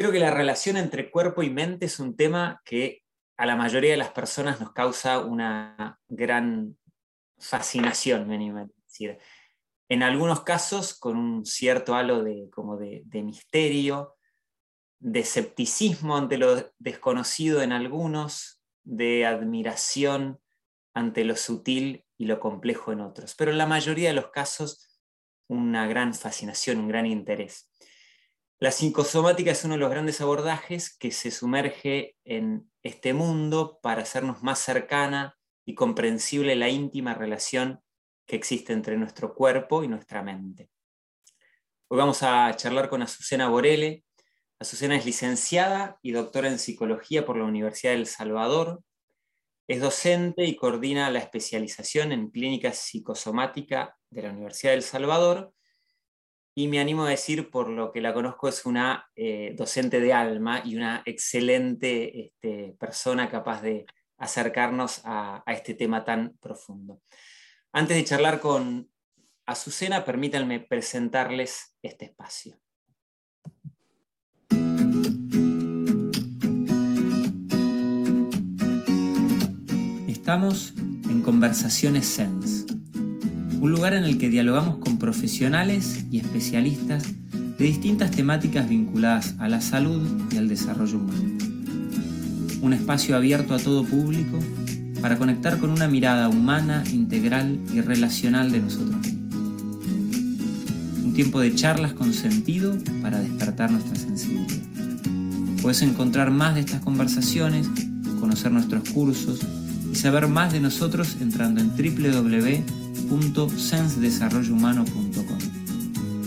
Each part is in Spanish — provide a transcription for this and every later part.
Creo que la relación entre cuerpo y mente es un tema que a la mayoría de las personas nos causa una gran fascinación, me animo a decir. En algunos casos con un cierto halo de, como de, de misterio, de escepticismo ante lo desconocido en algunos, de admiración ante lo sutil y lo complejo en otros. Pero en la mayoría de los casos, una gran fascinación, un gran interés. La psicosomática es uno de los grandes abordajes que se sumerge en este mundo para hacernos más cercana y comprensible la íntima relación que existe entre nuestro cuerpo y nuestra mente. Hoy vamos a charlar con Azucena Borele. Azucena es licenciada y doctora en psicología por la Universidad del Salvador. Es docente y coordina la especialización en clínica psicosomática de la Universidad del Salvador y me animo a decir, por lo que la conozco, es una eh, docente de alma y una excelente este, persona capaz de acercarnos a, este tema tan profundo. Antes de charlar con Azucena, permítanme presentarles este espacio. Estamos en Conversaciones Sense un lugar en el que dialogamos con profesionales y especialistas de distintas temáticas vinculadas a la salud y al desarrollo humano. Un espacio abierto a todo público para conectar con una mirada humana, integral y relacional de nosotros Un tiempo de charlas con sentido para despertar nuestra sensibilidad. Puedes encontrar más de estas conversaciones, conocer nuestros cursos y saber más de nosotros entrando en www www.sensdesarrollohumano.com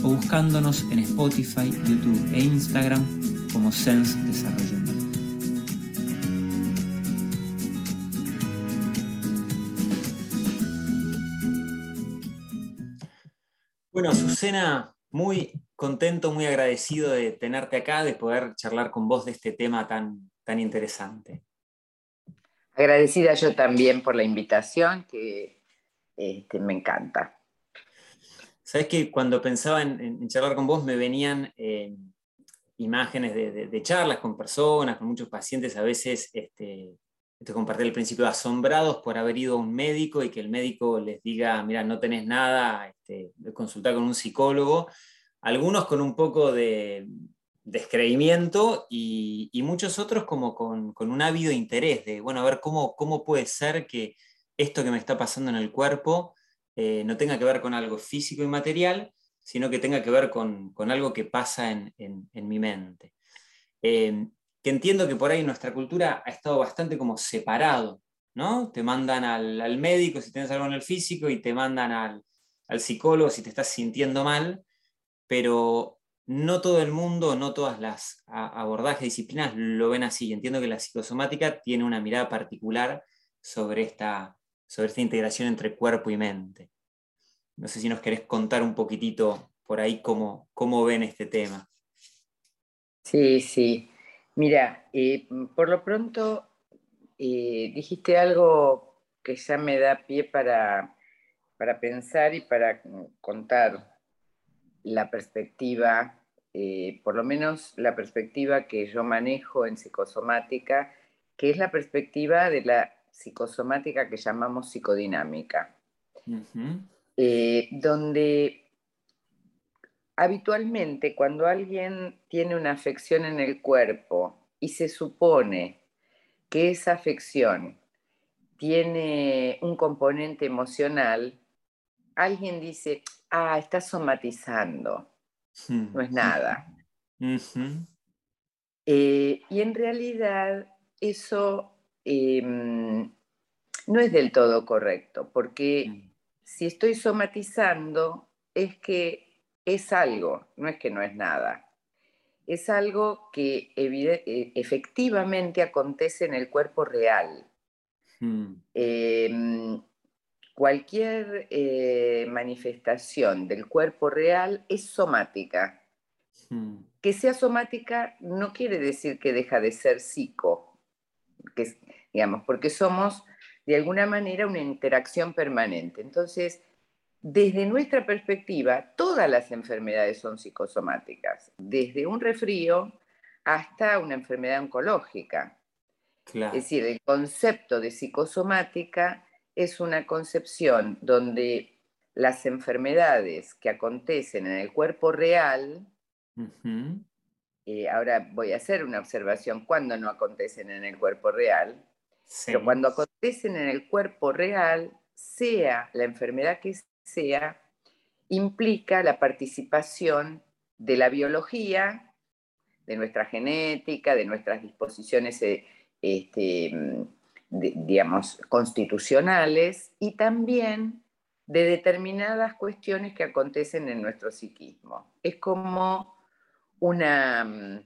o buscándonos en Spotify, YouTube e Instagram como Sense Desarrollo Humano. Bueno, Susana, muy contento, muy agradecido de tenerte acá, de poder charlar con vos de este tema tan, tan interesante. Agradecida yo también por la invitación, que este, me encanta. Sabes que cuando pensaba en, charlar con vos me venían eh, imágenes de, charlas con personas, con muchos pacientes, a veces, este, esto compartí al principio, asombrados por haber ido a un médico y que el médico les diga, mira, no tenés nada, este, consultar con un psicólogo. Algunos con un poco de descreimiento y, muchos otros como con, con, un ávido interés de, bueno, a ver cómo, cómo puede ser que esto que me está pasando en el cuerpo eh, no tenga que ver con algo físico y material, sino que tenga que ver con, algo que pasa en, mi mente. Em, que entiendo que por ahí nuestra cultura ha estado bastante como separado, ¿no? Te mandan al, médico si tienes algo en el físico y te mandan al, al psicólogo si te estás sintiendo mal, pero no todo el mundo, no todas las abordajes, disciplinas lo ven así. Entiendo que la psicosomática tiene una mirada particular sobre esta, sobre esta integración entre cuerpo y mente. No sé si nos querés contar un poquitito por ahí cómo, cómo ven este tema. Sí, sí. Mira, eh, por lo pronto eh, dijiste algo que ya me da pie para, para pensar y para contar la perspectiva, eh, por lo menos la perspectiva que yo manejo en psicosomática, que es la perspectiva de la psicosomática que llamamos psicodinámica, eh, donde habitualmente cuando alguien tiene una afección en el cuerpo y se supone que esa afección tiene un componente emocional, alguien dice, ah, está somatizando, no es nada. Eh, y en realidad eso Em, no es del todo correcto, porque si estoy somatizando es que es algo, no es que no es nada. Es algo que e, efectivamente acontece en el cuerpo real. Mm. Em, cualquier eh, manifestación del cuerpo real es somática. Mm. Que sea somática no quiere decir que deja de ser psico, que, digamos, porque somos de alguna manera una interacción permanente. Entonces, desde nuestra perspectiva, todas las enfermedades son psicosomáticas, desde un resfrío hasta una enfermedad oncológica. Es decir, el concepto de psicosomática es una concepción donde las enfermedades que acontecen en el cuerpo real, eh, ahora voy a hacer una observación cuando no acontecen en el cuerpo real, pero cuando acontecen en el cuerpo real, sea la enfermedad que sea, implica la participación de la biología, de nuestra genética, de nuestras disposiciones eh, este, mm, digamos, constitucionales y también de determinadas cuestiones que acontecen en nuestro psiquismo. Es como una, mm,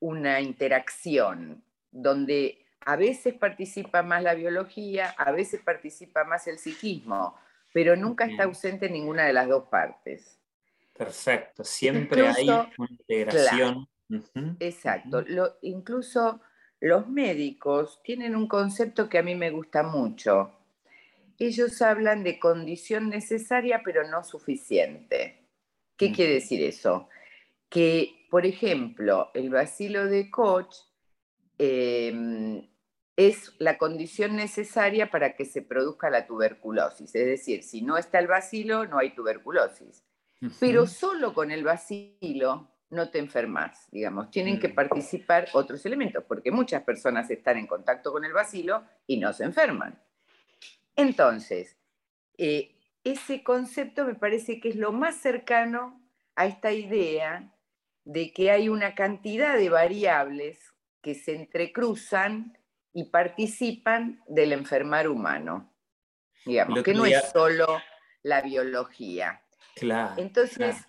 una interacción donde a veces participa más la biología, a veces participa más el psiquismo, pero nunca está ausente ninguna de las dos partes. Perfecto, siempre hay una integración. Exacto, incluso los médicos tienen un concepto que a mí me gusta mucho. Ellos hablan de condición necesaria pero no suficiente. ¿Qué quiere decir eso? Que, por ejemplo, el vacilo de Koch em, es la condición necesaria para que se produzca la tuberculosis. Es decir, si no está el vacilo, no hay tuberculosis. Pero solo con el vacilo no te enfermas, digamos. Tienen que mm. participar otros elementos, porque muchas personas están en contacto con el vacilo y no se enferman. Entonces, eh, ese concepto me parece que es lo más cercano a esta idea de que hay una cantidad de variables que se entrecruzan y participan del enfermar humano. Digamos, que no es solo la biología. Claro. Entonces,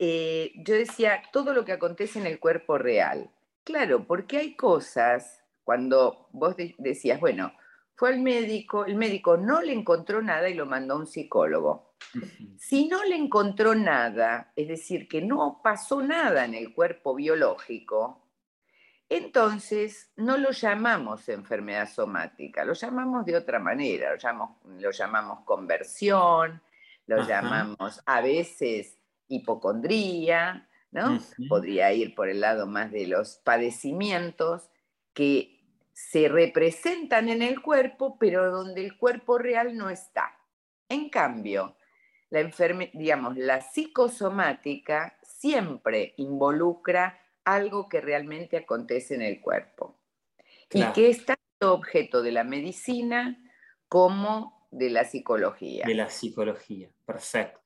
eh, yo decía, todo lo que acontece en el cuerpo real. Claro, porque hay cosas, cuando vos decías, bueno, fue al médico, el médico no le encontró nada y lo mandó a un psicólogo. Si no le encontró nada, es decir, que no pasó nada en el cuerpo biológico, entonces no lo llamamos enfermedad somática, lo llamamos de otra manera, lo llamamos, lo llamamos conversión, lo llamamos a veces hipocondría, ¿no? Podría ir por el lado más de los padecimientos que se representan en el cuerpo, pero donde el cuerpo real no está. En cambio, la digamos, la psicosomática siempre involucra algo que realmente acontece en el cuerpo y que es tanto objeto de la medicina como de la psicología. De la psicología, perfecto.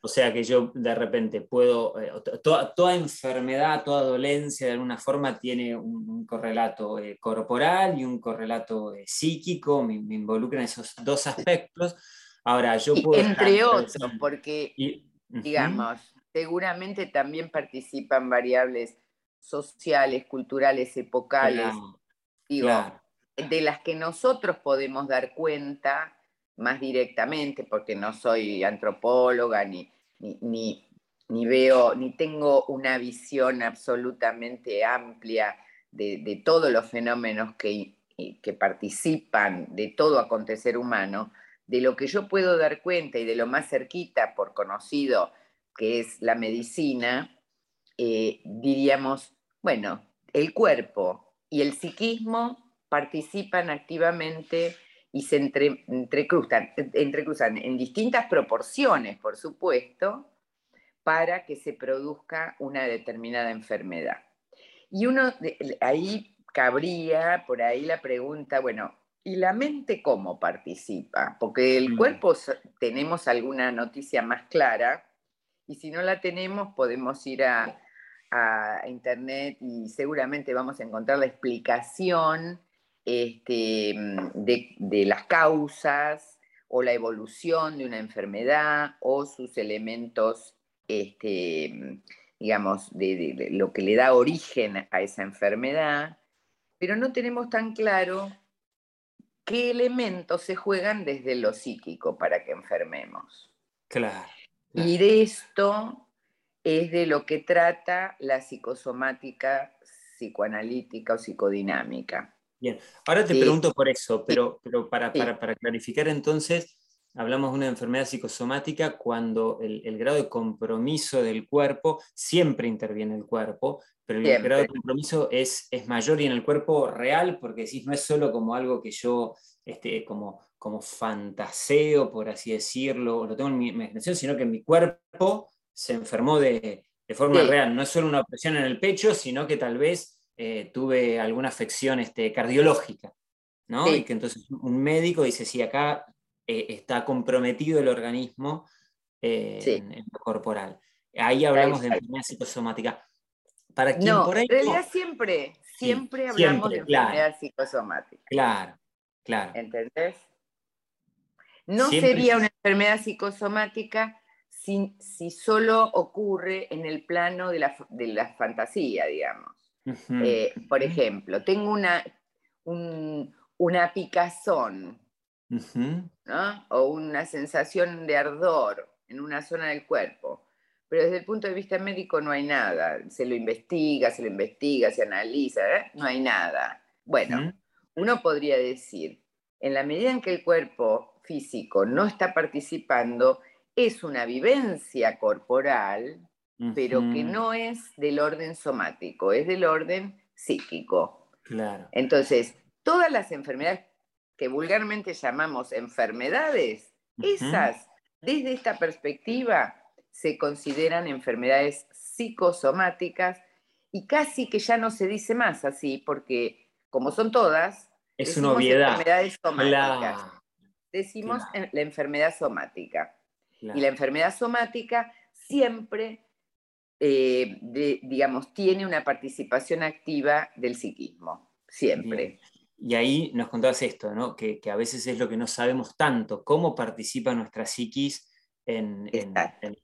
O sea que yo de repente puedo, eh, toda, enfermedad, toda dolencia de alguna forma tiene un, correlato eh, corporal y un correlato eh, psíquico, me, me, involucran esos dos aspectos. Ahora, yo puedo... entre otros, porque, digamos, seguramente también participan variables sociales, culturales, epocales, de las que nosotros podemos dar cuenta más directamente, porque no soy antropóloga ni, ni, veo, ni tengo una visión absolutamente amplia de, todos los fenómenos que, que participan de todo acontecer humano, de lo que yo puedo dar cuenta y de lo más cerquita por conocido que es la medicina, eh, diríamos, bueno, el cuerpo y el psiquismo participan activamente y se entrecruzan, entrecruzan en distintas proporciones, por supuesto, para que se produzca una determinada enfermedad. Y uno, ahí cabría por ahí la pregunta, bueno, ¿y la mente cómo participa? Porque el mm. cuerpo tenemos alguna noticia más clara, y si no la tenemos podemos ir a, internet y seguramente vamos a encontrar la explicación este, mm, de, las causas o la evolución de una enfermedad o sus elementos, este, digamos, de, lo que le da origen a esa enfermedad, pero no tenemos tan claro qué elementos se juegan desde lo psíquico para que enfermemos. claro. Y de esto es de lo que trata la psicosomática psicoanalítica o psicodinámica. Bien, ahora te pregunto por eso, pero, pero para, para, clarificar entonces, hablamos de una enfermedad psicosomática cuando el, grado de compromiso del cuerpo, siempre interviene el cuerpo, pero el grado de compromiso es, es mayor y en el cuerpo real, porque decís, no es solo como algo que yo, este, como, como fantaseo, por así decirlo, lo tengo en mi imaginación, sino que mi cuerpo se enfermó de, forma real. No es solo una opresión en el pecho, sino que tal vez eh, tuve alguna afección este, cardiológica. ¿no? Y que entonces un médico dice, sí, acá eh, está comprometido el organismo eh, en, lo corporal. Ahí hablamos de enfermedad psicosomática. Para quien no, en realidad siempre, siempre hablamos de enfermedad psicosomática. Claro, claro. ¿Entendés? No sería una enfermedad psicosomática si, si, solo ocurre en el plano de la, fantasía, digamos. Eh, por ejemplo, tengo una, una picazón o una sensación de ardor en una zona del cuerpo. Pero desde el punto de vista médico no hay nada. Se lo investiga, se lo investiga, se analiza, ¿eh? no hay nada. Bueno, uno podría decir, en la medida en que el cuerpo físico no está participando, es una vivencia corporal, pero que no es del orden somático, es del orden psíquico. Claro. Entonces, todas las enfermedades que vulgarmente llamamos enfermedades, esas, desde esta perspectiva, se consideran enfermedades psicosomáticas y casi que ya no se dice más así, porque como son todas, es una obviedad. enfermedades somáticas. Decimos la enfermedad somática. Y la enfermedad somática siempre, eh, digamos, tiene una participación activa del psiquismo, siempre. Y ahí nos contabas esto, ¿no? que, a veces es lo que no sabemos tanto, cómo participa nuestra psiquis en,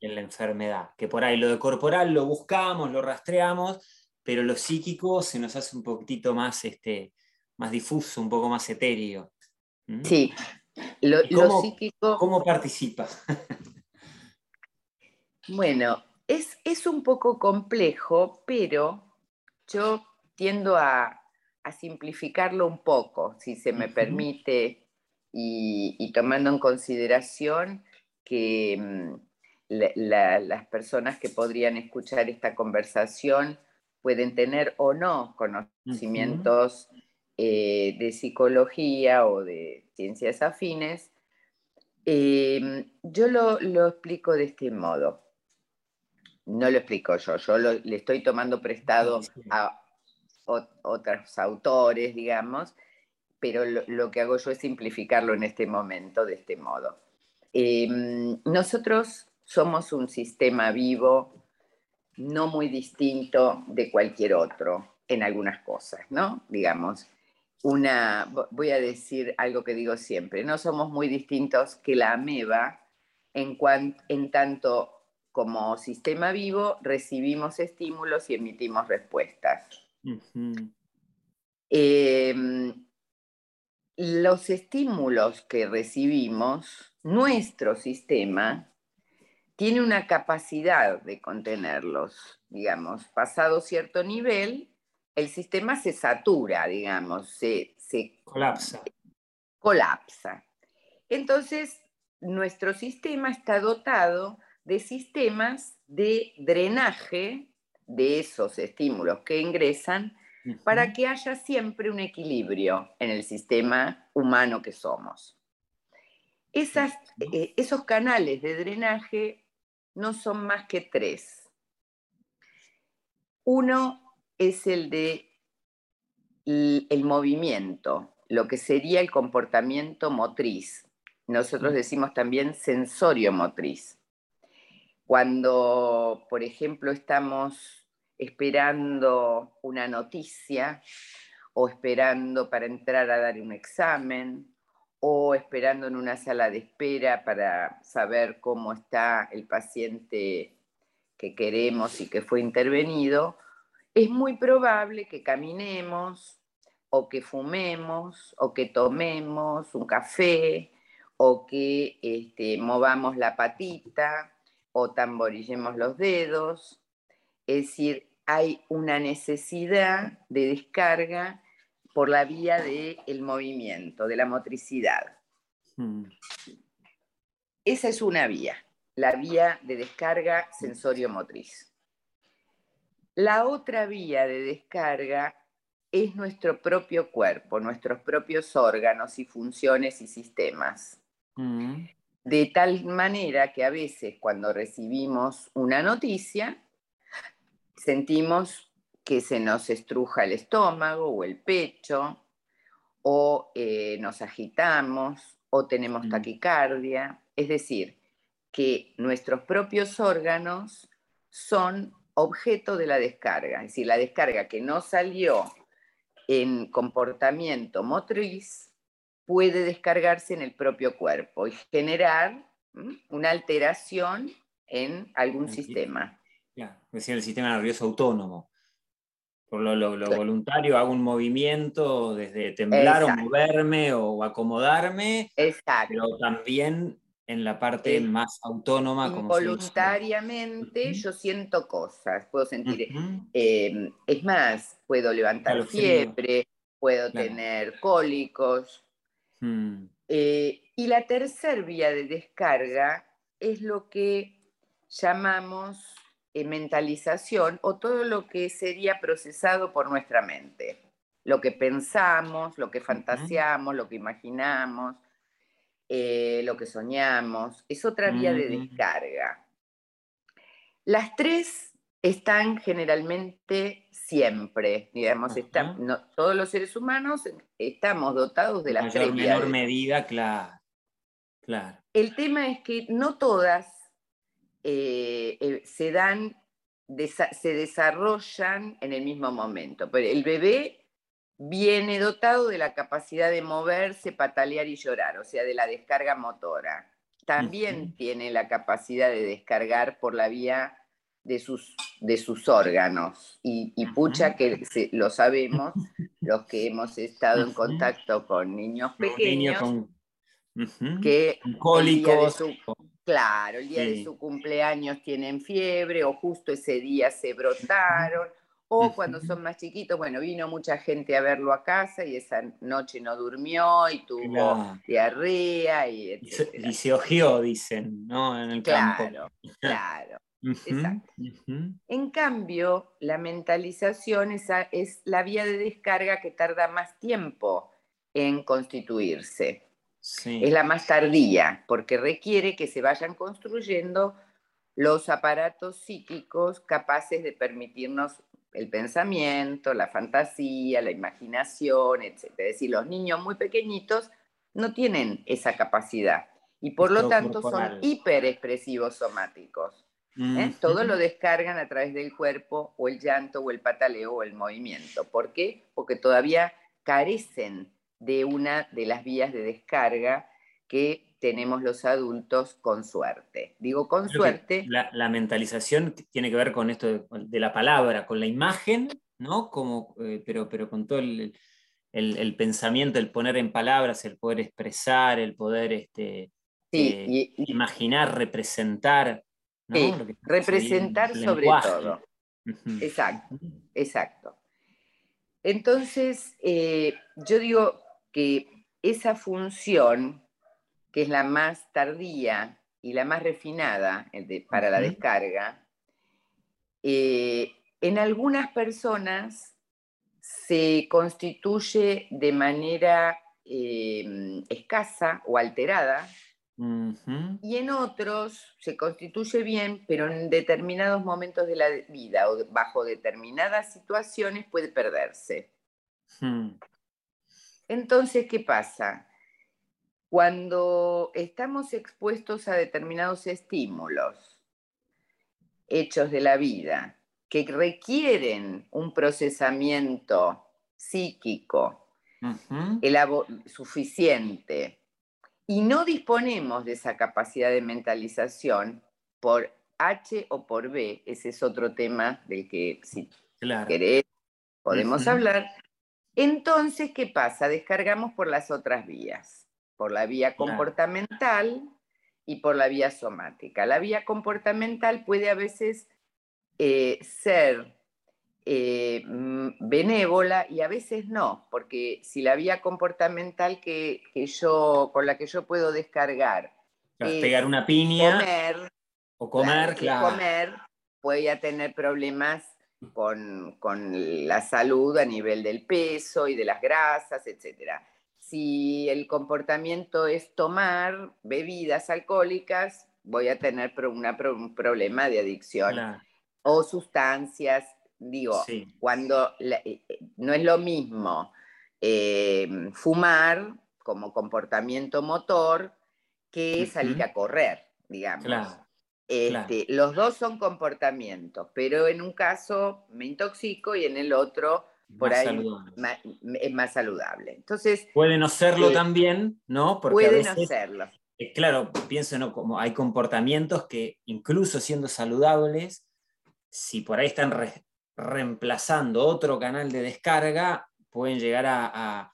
la enfermedad. Que por ahí lo de corporal lo buscamos, lo rastreamos, pero lo psíquico se nos hace un poquitito más, este, más difuso, un poco más etéreo. Sí, lo, cómo, psíquico... ¿Cómo participa? bueno, es, es un poco complejo, pero yo tiendo a, a simplificarlo un poco, si se me permite, y, tomando en consideración que mm, las personas que podrían escuchar esta conversación pueden tener o no conocimientos eh, de psicología o de ciencias afines, em, yo lo, explico de este modo. No lo explico yo, yo le estoy tomando prestado a otros autores, digamos, pero lo, que hago yo es simplificarlo en este momento de este modo. Em, nosotros somos un sistema vivo no muy distinto de cualquier otro en algunas cosas, ¿no? Digamos, una, voy a decir algo que digo siempre, no somos muy distintos que la ameba en, en tanto como sistema vivo recibimos estímulos y emitimos respuestas. Em, los estímulos que recibimos, nuestro sistema tiene una capacidad de contenerlos, digamos, pasado cierto nivel, el sistema se satura, digamos, se, colapsa. Colapsa. Entonces, nuestro sistema está dotado de sistemas de drenaje de esos estímulos que ingresan para que haya siempre un equilibrio en el sistema humano que somos. Eh, esos canales de drenaje no son más que tres. Uno es el de el movimiento, lo que sería el comportamiento motriz. Nosotros decimos también sensorio motriz. Cuando, por ejemplo, estamos esperando una noticia o esperando para entrar a dar un examen o esperando en una sala de espera para saber cómo está el paciente que queremos y que fue intervenido, es muy probable que caminemos o que fumemos o que tomemos un café o que este, movamos la patita o tamborillemos los dedos. Es decir, hay una necesidad de descarga por la vía del movimiento, de la motricidad. Hmm. esa es una vía, la vía de descarga sensorio-motriz. La otra vía de descarga es nuestro propio cuerpo, nuestros propios órganos y funciones y sistemas. Mm. De tal manera que a veces cuando recibimos una noticia, sentimos que se nos estruja el estómago o el pecho, o eh, nos agitamos, o tenemos mm. taquicardia. Es decir, que nuestros propios órganos son objeto de la descarga. Es decir, la descarga que no salió en comportamiento motriz puede descargarse en el propio cuerpo y generar una alteración en algún sistema. Claro, decía el sistema nervioso autónomo. Por lo, voluntario hago un movimiento desde temblar o moverme o acomodarme, Exacto. pero también en la parte más autónoma. Voluntariamente yo siento cosas, puedo sentir, em, es más, puedo levantar fiebre, puedo tener cólicos. Mm. Eh, y la tercera vía de descarga es lo que llamamos eh, mentalización o todo lo que sería procesado por nuestra mente. Lo que pensamos, lo que fantaseamos, lo que imaginamos, eh, lo que soñamos, es otra vía de descarga. Las tres están generalmente siempre, digamos, todos los seres humanos estamos dotados de las tres vías. En menor medida, claro, claro. El tema es que no todas eh, eh, se dan, se desarrollan en el mismo momento. Pero el bebé viene dotado de la capacidad de moverse, patalear y llorar, o sea, de la descarga motora. También tiene la capacidad de descargar por la vía de sus, de sus órganos. Y, pucha que lo sabemos, los que hemos estado en contacto con niños pequeños, que cólicos. claro, el día de su cumpleaños tienen fiebre o justo ese día se brotaron o cuando son más chiquitos, bueno, vino mucha gente a verlo a casa y esa noche no durmió y tuvo diarrea y Y se ojeó, dicen, ¿no? En el campo. Claro, exacto. En cambio, la mentalización es, es la vía de descarga que tarda más tiempo en constituirse. Es la más tardía, porque requiere que se vayan construyendo los aparatos psíquicos capaces de permitirnos el pensamiento, la fantasía, la imaginación, etc. Es decir, los niños muy pequeñitos no tienen esa capacidad y por lo tanto son hiperexpresivos somáticos. ¿eh? Todo lo descargan a través del cuerpo o el llanto o el pataleo o el movimiento. ¿Por qué? Porque todavía carecen de una de las vías de descarga que tenemos los adultos con suerte. Digo con suerte. La, mentalización tiene que ver con esto de, la palabra, con la imagen, ¿no? Como, eh, pero, pero con todo el, pensamiento, el poner en palabras, el poder expresar, el poder este, eh, imaginar, representar. representar sobre todo. Exacto, exacto. Entonces, eh, yo digo que esa función que es la más tardía y la más refinada para la descarga, eh, en algunas personas se constituye de manera eh, escasa o alterada y en otros se constituye bien, pero en determinados momentos de la vida o bajo determinadas situaciones puede perderse. Hmm. Entonces, ¿qué pasa? Cuando estamos expuestos a determinados estímulos, hechos de la vida, que requieren un procesamiento psíquico suficiente y no disponemos de esa capacidad de mentalización por H o por B, ese es otro tema del que si querés podemos hablar, entonces, ¿qué pasa? Descargamos por las otras vías por la vía comportamental y por la vía somática. La vía comportamental puede a veces eh, ser eh, mm, benévola y a veces no, porque si la vía comportamental que, yo, con la que yo puedo descargar pegar una piña. Comer. O comer, claro. Comer puede tener problemas con, la salud a nivel del peso y de las grasas, etc. Si el comportamiento es tomar bebidas alcohólicas, voy a tener un problema de adicción. O sustancias, digo, cuando eh, eh, no es lo mismo eh, fumar como comportamiento motor que salir a correr, digamos. Este, los dos son comportamientos, pero en un caso me intoxico y en el otro por ahí es más saludable. Entonces, puede no serlo eh, también, ¿no? Porque puede no serlo. Eh, claro, pienso, ¿no? Como hay comportamientos que incluso siendo saludables, si por ahí están reemplazando otro canal de descarga, pueden llegar a,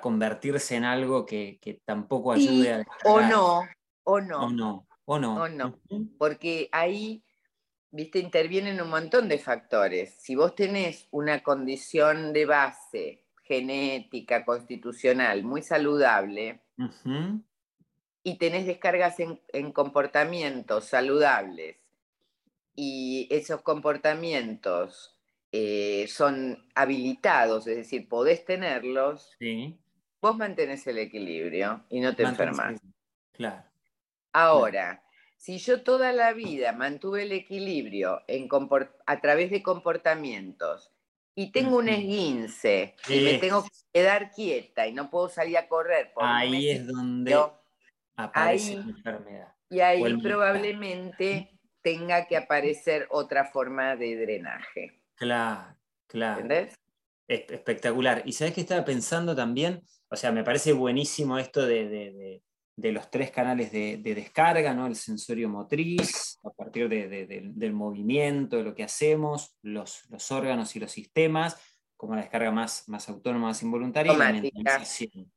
convertirse en algo que, tampoco ayude a descargar. O no, o no. O no. ¿O no? O no, porque ahí, viste, intervienen un montón de factores. Si vos tenés una condición de base genética, constitucional, muy saludable, y tenés descargas en, comportamientos saludables, y esos comportamientos eh, son habilitados, es decir, podés tenerlos, vos mantenés el equilibrio y no te enfermas. Claro. Ahora, si yo toda la vida mantuve el equilibrio a través de comportamientos y tengo un esguince y me tengo que quedar quieta y no puedo salir a correr, ahí es donde aparece la enfermedad. Y ahí probablemente tenga que aparecer otra forma de drenaje. Claro, claro. ¿Entendés? Espectacular. Y sabes que estaba pensando también, o sea, me parece buenísimo esto de de los tres canales de, descarga, ¿no? el sensorio motriz, a partir del movimiento, de lo que hacemos, los, los, órganos y los sistemas, como la descarga más, más autónoma, más involuntaria, y la mentalización.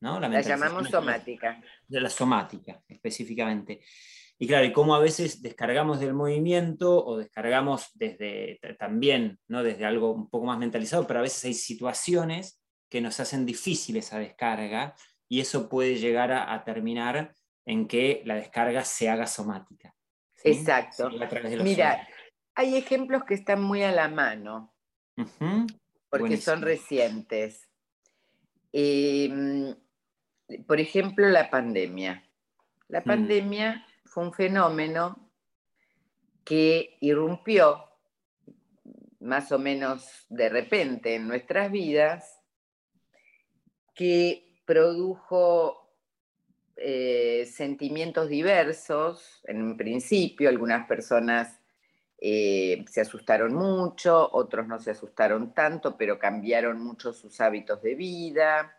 ¿no? La, llamamos somática. De la somática, específicamente. Y claro, y cómo a veces descargamos del movimiento o descargamos desde también, ¿no? desde algo un poco más mentalizado, pero a veces hay situaciones que nos hacen difícil esa descarga y eso puede llegar a, terminar en que la descarga se haga somática. Exacto. Mira, hay ejemplos que están muy a la mano, porque son recientes. Em, por ejemplo, la pandemia. La mm. pandemia fue un fenómeno que irrumpió más o menos de repente en nuestras vidas, que produjo eh, sentimientos diversos. En un principio, algunas personas eh, se asustaron mucho, otros no se asustaron tanto, pero cambiaron mucho sus hábitos de vida.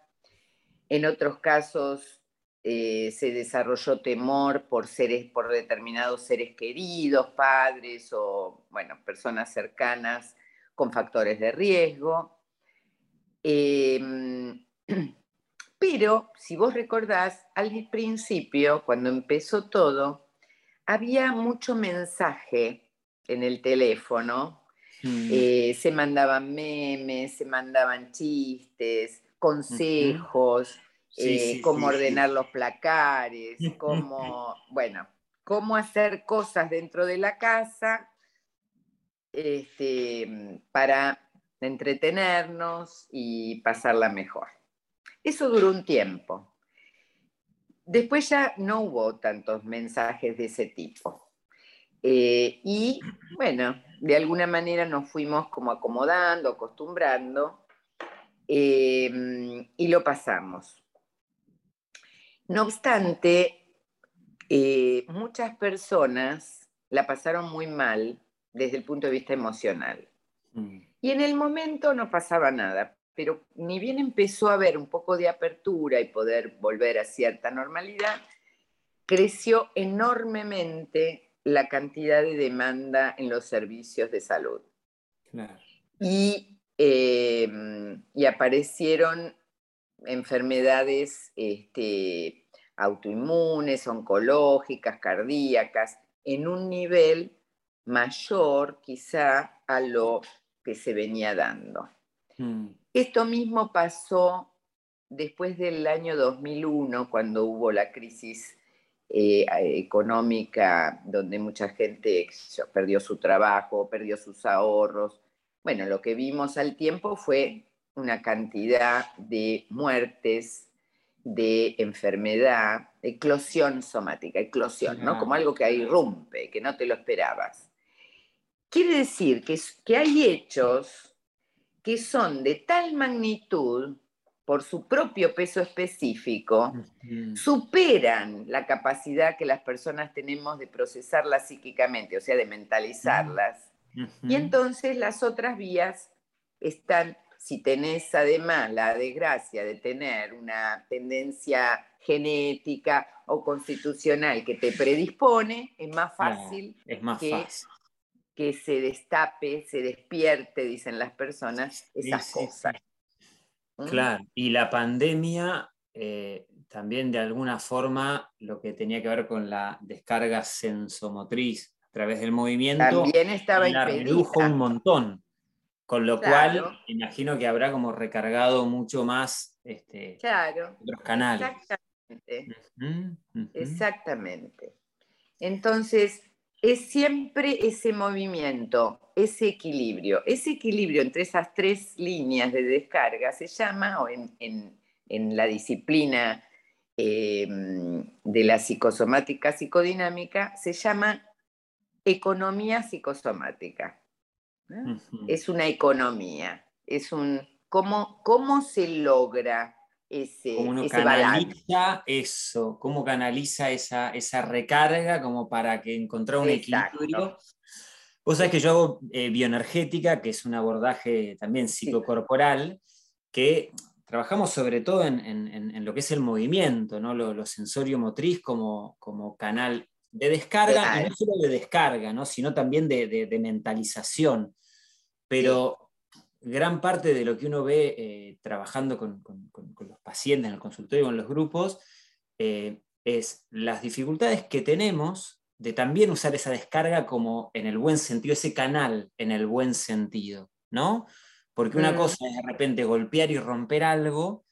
En otros casos eh, se desarrolló temor por seres, por determinados seres queridos, padres o bueno, personas cercanas con factores de riesgo. Em, Pero si vos recordás, al principio, cuando empezó todo, había mucho mensaje en el teléfono. Mm. Eh, se mandaban memes, se mandaban chistes, consejos, eh, cómo ordenar los placares, cómo, bueno, cómo hacer cosas dentro de la casa este, para entretenernos y pasarla mejor. Eso duró un tiempo. Después ya no hubo tantos mensajes de ese tipo. Eh, y bueno, de alguna manera nos fuimos como acomodando, acostumbrando em, y lo pasamos. No obstante, eh, muchas personas la pasaron muy mal desde el punto de vista emocional. Mm. Y en el momento no pasaba nada, pero ni bien empezó a haber un poco de apertura y poder volver a cierta normalidad, creció enormemente la cantidad de demanda en los servicios de salud. Em, y, aparecieron enfermedades este, autoinmunes, oncológicas, cardíacas, en un nivel mayor quizá a lo que se venía dando. Mm. Esto mismo pasó después del año 2001, cuando hubo la crisis eh, económica donde mucha gente perdió su trabajo, perdió sus ahorros. Bueno, lo que vimos al tiempo fue una cantidad de muertes, de enfermedad, eclosión somática, eclosión, ¿no? Como algo que irrumpe, que no te lo esperabas. Quiere decir que, que hay hechos que son de tal magnitud por su propio peso específico, superan la capacidad que las personas tenemos de procesarlas psíquicamente, o sea, de mentalizarlas. Y entonces las otras vías están si tenés además la desgracia de tener una tendencia genética o constitucional que te predispone, es más fácil, que, se destape, se despierte, dicen las personas, esas cosas. ¿Mm? Claro, y la pandemia eh, también de alguna forma lo que tenía que ver con la descarga sensomotriz a través del movimiento también estaba la redujo un montón. Con lo cual, imagino que habrá como recargado mucho más este, claro, los canales. Exactamente. Exactamente. Entonces, es siempre ese movimiento, ese equilibrio. Ese equilibrio entre esas tres líneas de descarga se llama, o en, la disciplina em, de la psicosomática psicodinámica, se llama economía psicosomática. Es una economía, es un cómo, cómo se logra ese, ¿Cómo uno canaliza eso? ¿Cómo canaliza esa, esa recarga como para que encontrar un equilibrio? Vos sabés que yo hago eh, bioenergética, que es un abordaje también psicocorporal, que trabajamos sobre todo en, lo que es el movimiento, ¿no? lo, sensorio motriz como, como canal de descarga, y no solo de descarga, ¿no? sino también de, mentalización. Pero gran parte de lo que uno ve eh, trabajando con, los pacientes en el consultorio, con los grupos, eh, es las dificultades que tenemos de también usar esa descarga como en el buen sentido, ese canal en el buen sentido, ¿no? Porque una mm. cosa es de repente golpear y romper algo,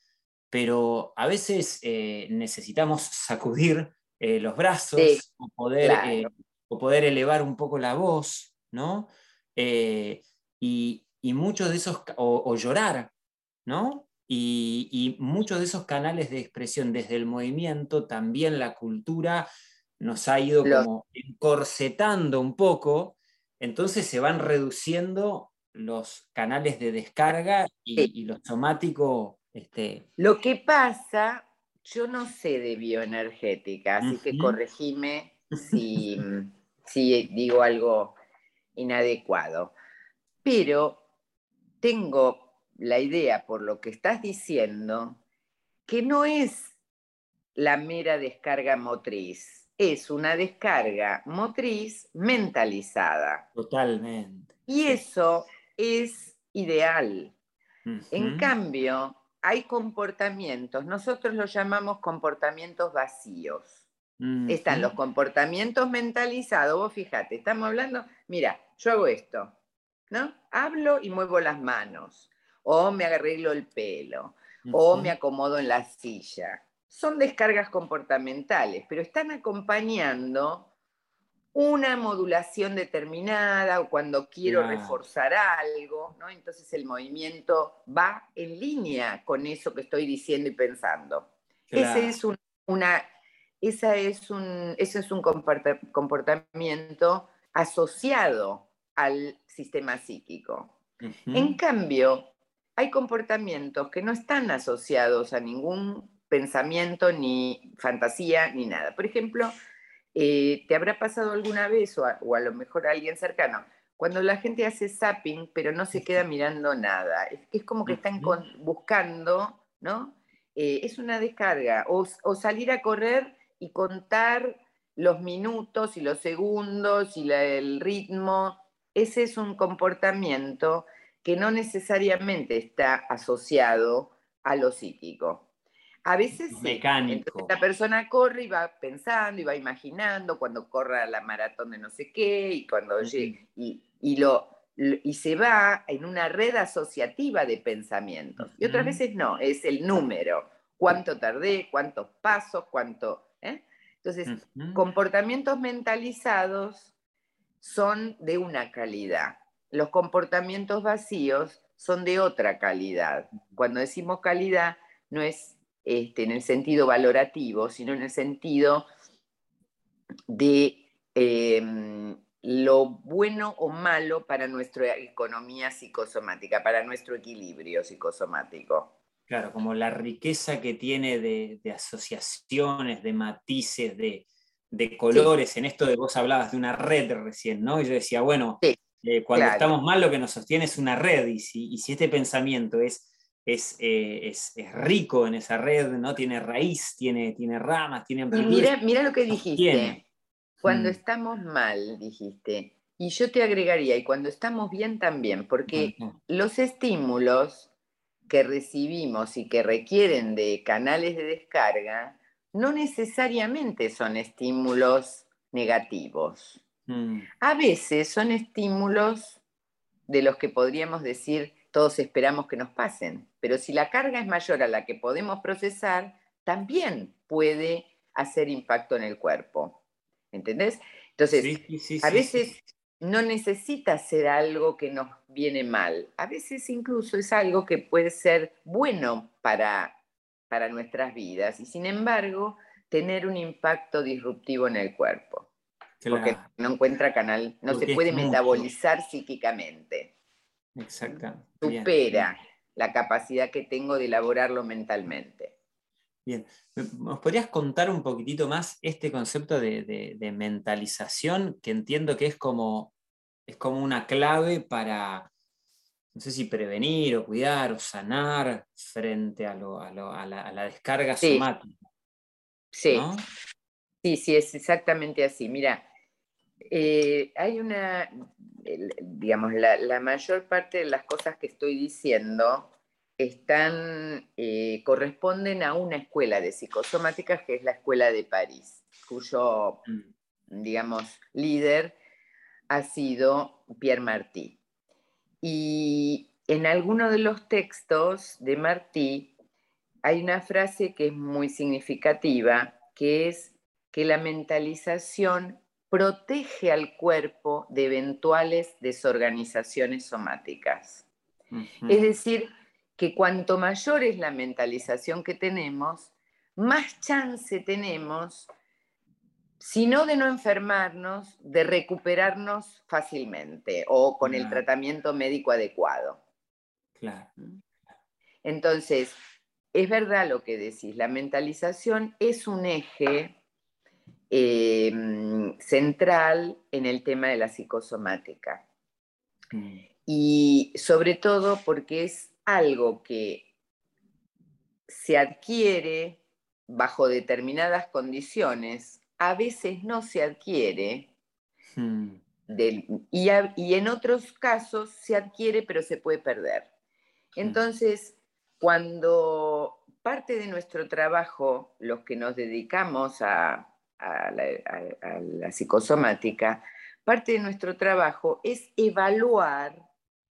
pero a veces eh, necesitamos sacudir los brazos o, poder, o, poder, elevar un poco la voz, ¿no? Eh, y, muchos de esos, o, llorar, ¿no? Y, muchos de esos canales de expresión desde el movimiento, también la cultura nos ha ido como encorsetando un poco, entonces se van reduciendo los canales de descarga y, y lo somático. Este... Lo que pasa yo no sé de bioenergética, así que corregime si, si digo algo inadecuado. Pero tengo la idea, por lo que estás diciendo, que no es la mera descarga motriz, es una descarga motriz mentalizada. Totalmente. Y eso es ideal. En cambio, hay comportamientos, nosotros los llamamos comportamientos vacíos. Están los comportamientos mentalizados, vos fíjate, estamos hablando, mira, yo hago esto, ¿no? Hablo y muevo las manos, o me arreglo el pelo, o me acomodo en la silla. Son descargas comportamentales, pero están acompañando una modulación determinada o cuando quiero reforzar algo, ¿no? Entonces el movimiento va en línea con eso que estoy diciendo y pensando. Ese es un, una, esa es un, ese es un comportamiento asociado al sistema psíquico. En cambio, hay comportamientos que no están asociados a ningún pensamiento, ni fantasía, ni nada. Por ejemplo, eh, ¿Te habrá pasado alguna vez, o a, lo mejor a alguien cercano, cuando la gente hace zapping, pero no se queda mirando nada? Es, es como que están buscando, ¿no? Eh, es una descarga. O, salir a correr y contar los minutos y los segundos y el ritmo. Ese es un comportamiento que no necesariamente está asociado a lo psíquico. A veces Mecánico. la persona corre y va pensando y va imaginando cuando corra la maratón de no sé qué y cuando llegue, y, lo, y se va en una red asociativa de pensamientos. Y otras veces no, es el número, cuánto tardé, cuántos pasos, cuánto... ¿eh? Entonces, comportamientos mentalizados son de una calidad. Los comportamientos vacíos son de otra calidad. Cuando decimos calidad, no es este, en el sentido valorativo, sino en el sentido de em, lo bueno o malo para nuestra economía psicosomática, para nuestro equilibrio psicosomático. Claro, como la riqueza que tiene de, asociaciones, de matices, de, colores. En esto de vos hablabas de una red recién, ¿no? Y yo decía, bueno, eh, cuando estamos mal lo que nos sostiene es una red, y si, este pensamiento es, eh, es, es, rico en esa red, ¿no? Tiene raíz, tiene, tiene ramas, tiene Mira, mira lo que dijiste. Cuando mm. estamos mal, dijiste. Y yo te agregaría, y cuando estamos bien también, porque los estímulos que recibimos y que requieren de canales de descarga no necesariamente son estímulos negativos. Mm. A veces son estímulos de los que podríamos decir todos esperamos que nos pasen, pero si la carga es mayor a la que podemos procesar, también puede hacer impacto en el cuerpo. ¿entendés? Entonces, a veces no necesita ser algo que nos viene mal, a veces incluso es algo que puede ser bueno para, para nuestras vidas y sin embargo tener un impacto disruptivo en el cuerpo. Porque no encuentra canal, no se puede metabolizar psíquicamente. Exacto. Supera la capacidad que tengo de elaborarlo mentalmente. Bien, ¿nos podrías contar un poquitito más este concepto de, mentalización que entiendo que es como, es como una clave para, no sé si prevenir o cuidar o sanar frente a, la, descarga somática? Sí, sí, sí, es exactamente así. Mira, eh, hay una, digamos, la mayor parte de las cosas que estoy diciendo están, eh, corresponden a una escuela de psicosomáticas que es la Escuela de París, cuyo, mm. digamos, líder ha sido Pierre Martí. Y en alguno de los textos de Martí hay una frase que es muy significativa, que es que la mentalización protege al cuerpo de eventuales desorganizaciones somáticas. Es decir, que cuanto mayor es la mentalización que tenemos, más chance tenemos, si no de no enfermarnos, de recuperarnos fácilmente o con el tratamiento médico adecuado. Claro. Entonces, es verdad lo que decís, la mentalización es un eje em, central en el tema de la psicosomática. Mm. Y sobre todo porque es algo que se adquiere bajo determinadas condiciones, a veces no se adquiere, hmm. y, en otros casos se adquiere pero se puede perder. Hmm. Entonces, cuando parte de nuestro trabajo, los que nos dedicamos a, la, psicosomática, parte de nuestro trabajo es evaluar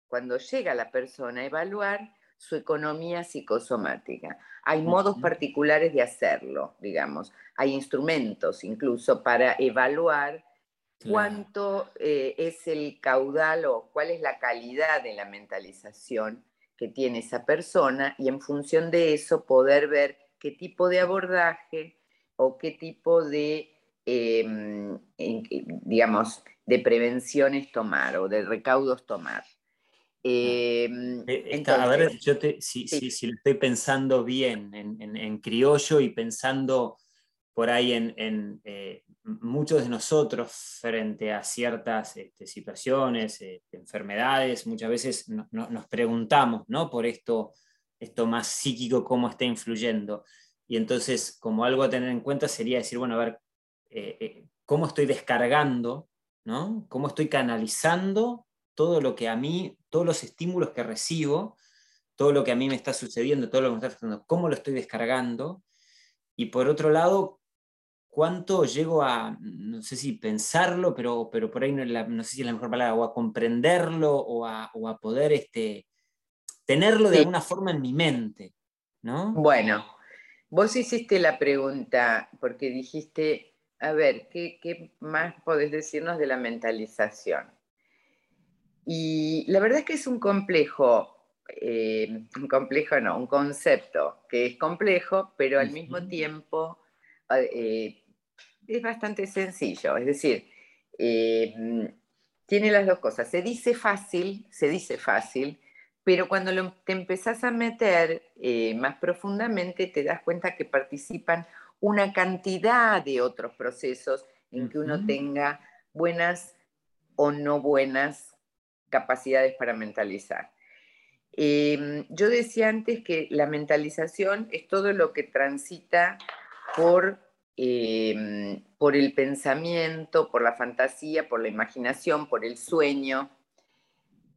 cuando llega la persona a evaluar su economía psicosomática. Hay modos particulares de hacerlo, digamos. Hay instrumentos incluso para evaluar cuánto eh, es el caudal o cuál es la calidad de la mentalización que tiene esa persona y en función de eso poder ver qué tipo de abordaje o qué tipo de, em, digamos, de prevenciones tomar o de recaudos tomar. Em, eh, a ver, yo si, lo estoy pensando bien en, criollo y pensando por ahí en, eh, muchos de nosotros frente a ciertas este, situaciones, enfermedades, muchas veces nos preguntamos ¿no? por esto, esto más psíquico, cómo está influyendo. Y entonces, como algo a tener en cuenta sería decir, bueno, a ver, eh, ¿cómo estoy descargando? ¿no? ¿Cómo estoy canalizando todo lo que a mí, todos los estímulos que recibo, todo lo que a mí me está sucediendo, todo lo que me está afectando, cómo lo estoy descargando. Y por otro lado, cuánto llego a, no sé si pensarlo, pero, pero por ahí no, no sé si es la mejor palabra, o a comprenderlo o a, o a poder este, tenerlo de alguna forma en mi mente. ¿no? Bueno, vos hiciste la pregunta porque dijiste a ver, ¿qué, más podés decirnos de la mentalización? Y la verdad es que es un complejo, eh, un complejo no, un concepto que es complejo, pero al mismo tiempo eh, es bastante sencillo. Es decir, eh, tiene las dos cosas. Se dice fácil, se dice fácil, pero cuando te empezás a meter más profundamente te das cuenta que participan una cantidad de otros procesos en que uno tenga buenas o no buenas capacidades para mentalizar. Em, yo decía antes que la mentalización es todo lo que transita por, em, por el pensamiento, por la fantasía, por la imaginación, por el sueño,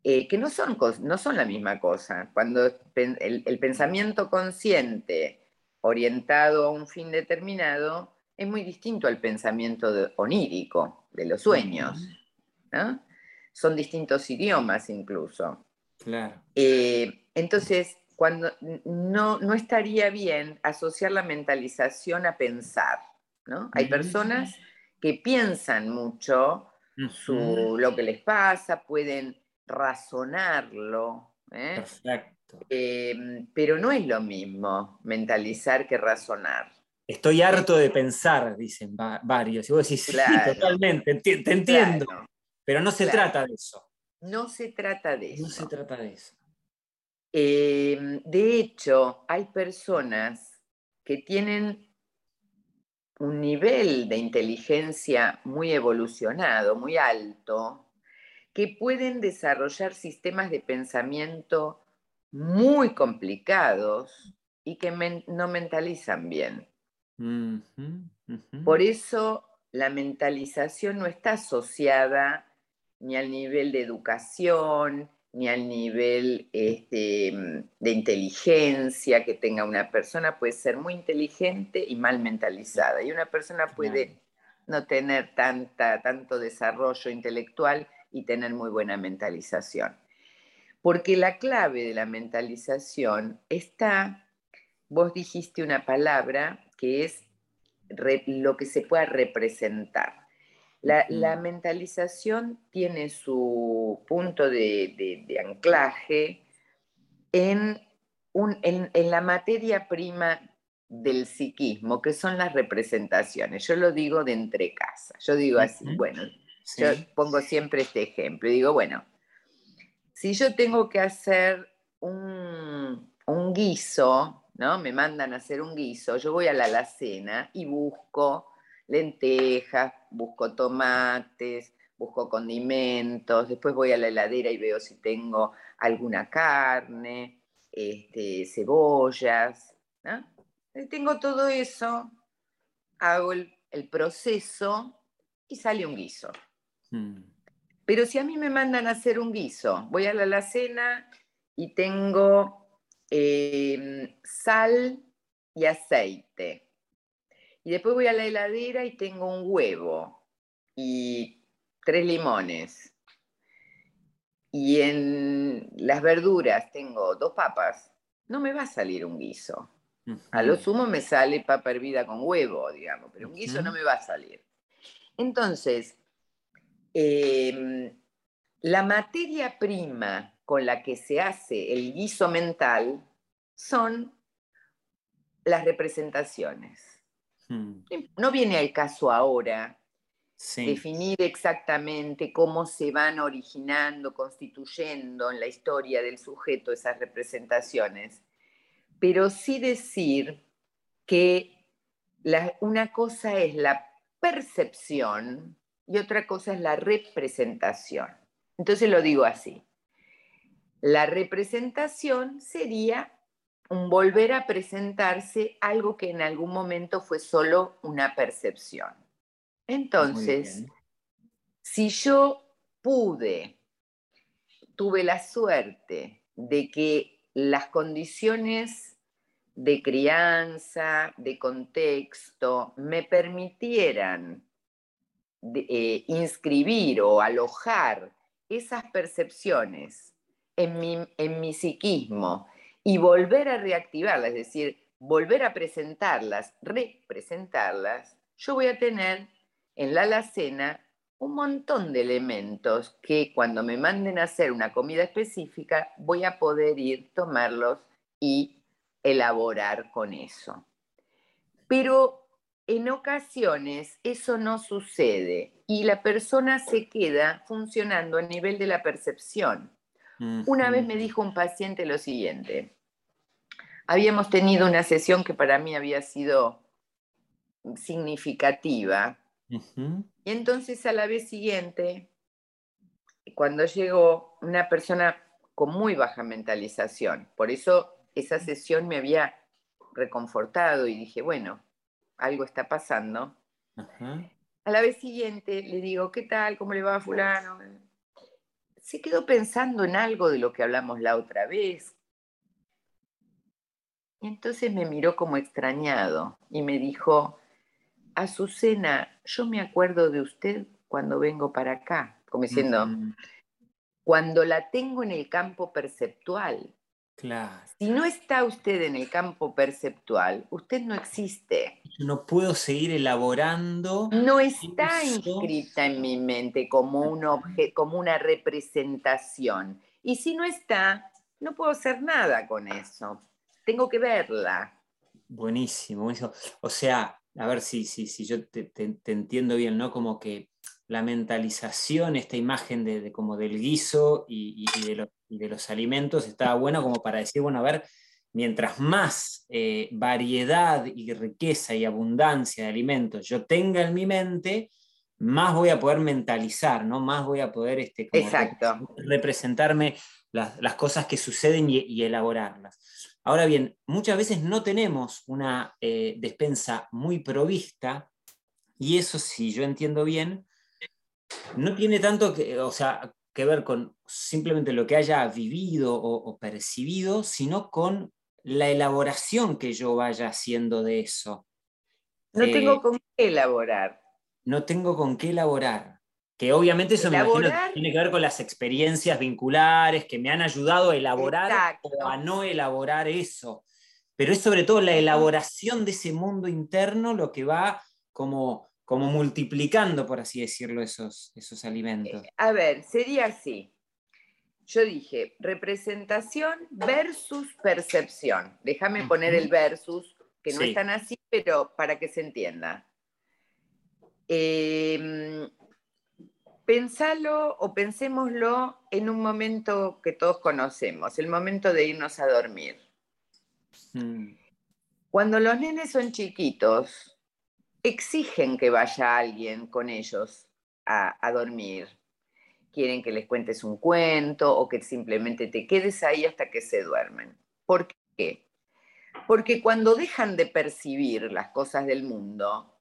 eh, que no son, no son la misma cosa. Cuando el pensamiento consciente orientado a un fin determinado es muy distinto al pensamiento onírico de los sueños. Son distintos idiomas incluso. Claro. Eh, entonces, cuando no, no, estaría bien asociar la mentalización a pensar. ¿no? Hay personas que piensan mucho lo que les pasa, pueden razonarlo. ¿eh? Perfecto. Em, pero no es lo mismo mentalizar que razonar. Estoy harto de pensar, dicen varios. Y vos decís, sí, totalmente, te entiendo. Pero no se trata de eso. No se trata de eso. No se trata de eso. Em, de hecho, hay personas que tienen un nivel de inteligencia muy evolucionado, muy alto, que pueden desarrollar sistemas de pensamiento muy complicados y que no mentalizan bien. Por eso la mentalización no está asociada ni al nivel de educación, ni al nivel este, de inteligencia que tenga una persona. Puede ser muy inteligente y mal mentalizada. Y una persona puede no tener tanta, tanto desarrollo intelectual y tener muy buena mentalización. Porque la clave de la mentalización está, vos dijiste una palabra que es lo que se pueda representar. La, mentalización tiene su punto de, anclaje en, la materia prima del psiquismo, que son las representaciones. Yo lo digo de entre casa. Yo digo así, bueno, yo pongo siempre este ejemplo. Digo, bueno, si yo tengo que hacer un, guiso, ¿no? Me mandan a hacer un guiso, yo voy a la alacena y busco lentejas, busco tomates, busco condimentos, después voy a la heladera y veo si tengo alguna carne, este, cebollas, tengo todo eso, hago el, proceso y sale un guiso. Hmm. Pero si a mí me mandan a hacer un guiso, voy a la alacena y tengo em, sal y aceite. Y después voy a la heladera y tengo un huevo y tres limones. Y en las verduras tengo dos papas. No me va a salir un guiso. A lo sumo me sale papa hervida con huevo, digamos, pero un guiso no me va a salir. Entonces, Em, la materia prima con la que se hace el guiso mental son las representaciones. Hmm. No viene al caso ahora definir exactamente cómo se van originando, constituyendo en la historia del sujeto esas representaciones, pero sí decir que una cosa es la percepción y otra cosa es la representación. Entonces lo digo así. La representación sería un volver a presentarse algo que en algún momento fue solo una percepción. Entonces, si yo pude, tuve la suerte de que las condiciones de crianza, de contexto, me permitieran eh, inscribir o alojar esas percepciones en mi, en mi psiquismo y volver a reactivarlas, es decir, volver a presentarlas, representarlas, yo voy a tener en la alacena un montón de elementos que cuando me manden a hacer una comida específica voy a poder ir, tomarlos y elaborar con eso. Pero en ocasiones eso no sucede y la persona se queda funcionando a nivel de la percepción. Una vez me dijo un paciente lo siguiente, habíamos tenido una sesión que para mí había sido significativa y entonces a la vez siguiente, cuando llegó una persona con muy baja mentalización, por eso esa sesión me había reconfortado y dije, bueno, algo está pasando. A la vez siguiente le digo, ¿qué tal? ¿Cómo le va a fulano? Se quedó pensando en algo de lo que hablamos la otra vez. Y entonces me miró como extrañado y me dijo, Azucena, yo me acuerdo de usted cuando vengo para acá, como diciendo, cuando la tengo en el campo perceptual. Claro. Si no está usted en el campo perceptual, usted no existe. No puedo seguir elaborando. No está inscrita en mi mente como, un como una representación. Y si no está, no puedo hacer nada con eso. Tengo que verla. Buenísimo, buenísimo. O sea, a ver si, si, si yo te, entiendo bien, ¿no? Como que la mentalización, esta imagen de, como del guiso y, de los, alimentos, estaba buena como para decir, bueno, a ver, mientras más eh, variedad y riqueza y abundancia de alimentos yo tenga en mi mente, más voy a poder mentalizar, ¿no? Más voy a poder este, representarme las, cosas que suceden y elaborarlas. Ahora bien, muchas veces no tenemos una eh, despensa muy provista y eso, si yo entiendo bien, no tiene tanto que, o sea, que ver con simplemente lo que haya vivido o, percibido, sino con la elaboración que yo vaya haciendo de eso. No tengo eh, con qué elaborar. No tengo con qué elaborar. Que obviamente eso tiene que ver con las experiencias vinculares que me han ayudado a elaborar o a no elaborar eso. Pero es sobre todo la elaboración de ese mundo interno lo que va como, como multiplicando, por así decirlo, esos, esos alimentos. Eh, a ver, sería así. Yo dije, representación versus percepción. Déjame poner el versus, que no es tan así, pero para que se entienda. Eh, Pensalo o pensémoslo en un momento que todos conocemos, el momento de irnos a dormir. Mm. Cuando los nenes son chiquitos, exigen que vaya alguien con ellos a, a dormir. Quieren que les cuentes un cuento o que simplemente te quedes ahí hasta que se duermen. ¿Por qué? Porque cuando dejan de percibir las cosas del mundo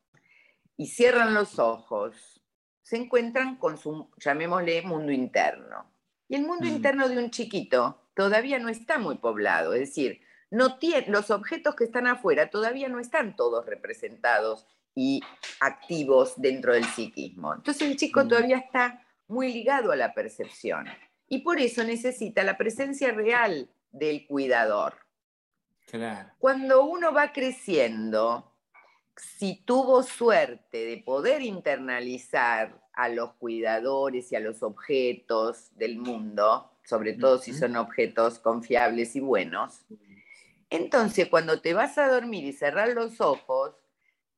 y cierran los ojos se encuentran con su, llamémosle, mundo interno. Y el mundo interno de un chiquito todavía no está muy poblado, es decir, no tiene, los objetos que están afuera todavía no están todos representados y activos dentro del psiquismo. Entonces el chico todavía está muy ligado a la percepción y por eso necesita la presencia real del cuidador. Cuando uno va creciendo, si tuvo suerte de poder internalizar a los cuidadores y a los objetos del mundo, sobre todo si son objetos confiables y buenos, entonces cuando te vas a dormir y cerrar los ojos,